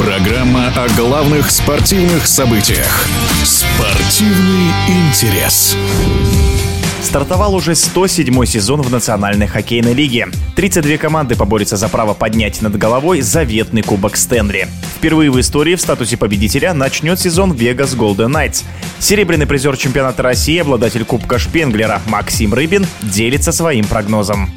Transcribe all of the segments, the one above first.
Программа о главных спортивных событиях. Спортивный интерес. Стартовал уже 107 сезон в Национальной хоккейной лиге. 32 команды поборются за право поднять над головой заветный кубок Стэнли. Впервые в истории в статусе победителя начнет сезон Vegas Golden Knights. Серебряный призер чемпионата России, обладатель Кубка Шпенглера Максим Рыбин делится своим прогнозом.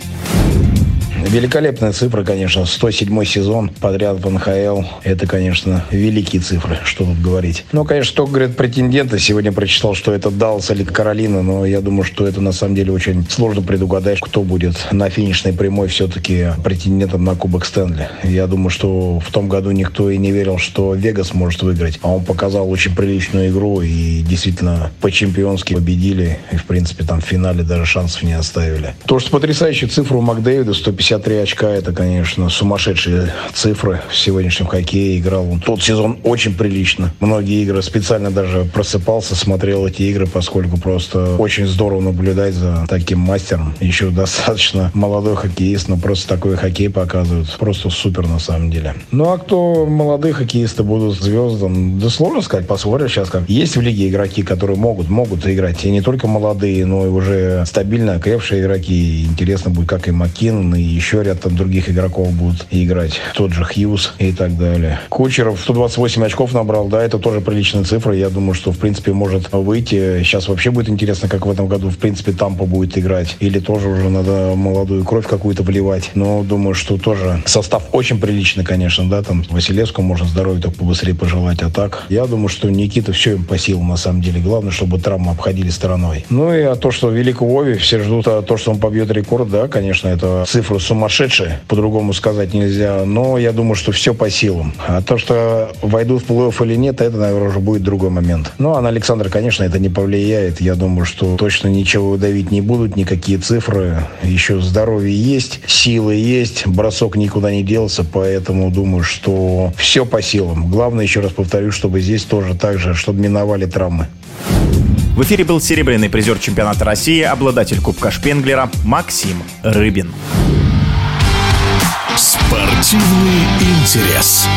Великолепная цифра, конечно. 107 сезон подряд в НХЛ. Это, конечно, великие цифры, что тут говорить. Но, конечно, что говорят претенденты. Сегодня прочитал, что это Даллас или Каролина, но я думаю, что это на самом деле очень сложно предугадать, кто будет на финишной прямой все-таки претендентом на Кубок Стэнли. Я думаю, что в том году никто и не верил, что Вегас может выиграть. А он показал очень приличную игру и действительно по-чемпионски победили. И, в принципе, там в финале даже шансов не оставили. То, что потрясающая цифра у Макдэвида, 150 53 очка – это, конечно, сумасшедшие цифры в сегодняшнем хоккее. Играл он тот сезон очень прилично. Многие игры специально даже просыпался, смотрел эти игры, поскольку просто очень здорово наблюдать за таким мастером. Еще достаточно молодой хоккеист, но просто такой хоккей показывают. Просто супер на самом деле. Ну а кто молодые хоккеисты будут звездам? Да сложно сказать, посмотрим сейчас как. Есть в лиге игроки, которые могут, могут играть. И не только молодые, но и уже стабильно окрепшие игроки. Интересно будет, как и Маккинон, и еще ряд там других игроков будут играть. Тот же Хьюз и так далее. Кучеров 128 очков набрал, да, это тоже приличная цифра. Я думаю, что, в принципе, может выйти. Сейчас вообще будет интересно, как в этом году, в принципе, Тампа будет играть. Или тоже уже надо молодую кровь какую-то вливать. Но думаю, что тоже состав очень приличный, конечно, да, там Василевску можно здоровья так побыстрее пожелать. А так, я думаю, что Никита все им по силам, на самом деле. Главное, чтобы травмы обходили стороной. Ну и а то, что великого Ови, все ждут а то, что он побьет рекорд, да, конечно, это цифру сумасшедшие, по-другому сказать нельзя. Но я думаю, что все по силам. А то, что войдут в плей-офф или нет, это, наверное, уже будет другой момент. Ну, а на Александра, конечно, это не повлияет. Я думаю, что точно ничего выдавить не будут, никакие цифры. Еще здоровье есть, силы есть, бросок никуда не делся, поэтому думаю, что все по силам. Главное, еще раз повторю, чтобы здесь тоже так же, чтобы миновали травмы. В эфире был серебряный призер чемпионата России, обладатель Кубка Шпенглера Максим Рыбин. Спортивный интерес.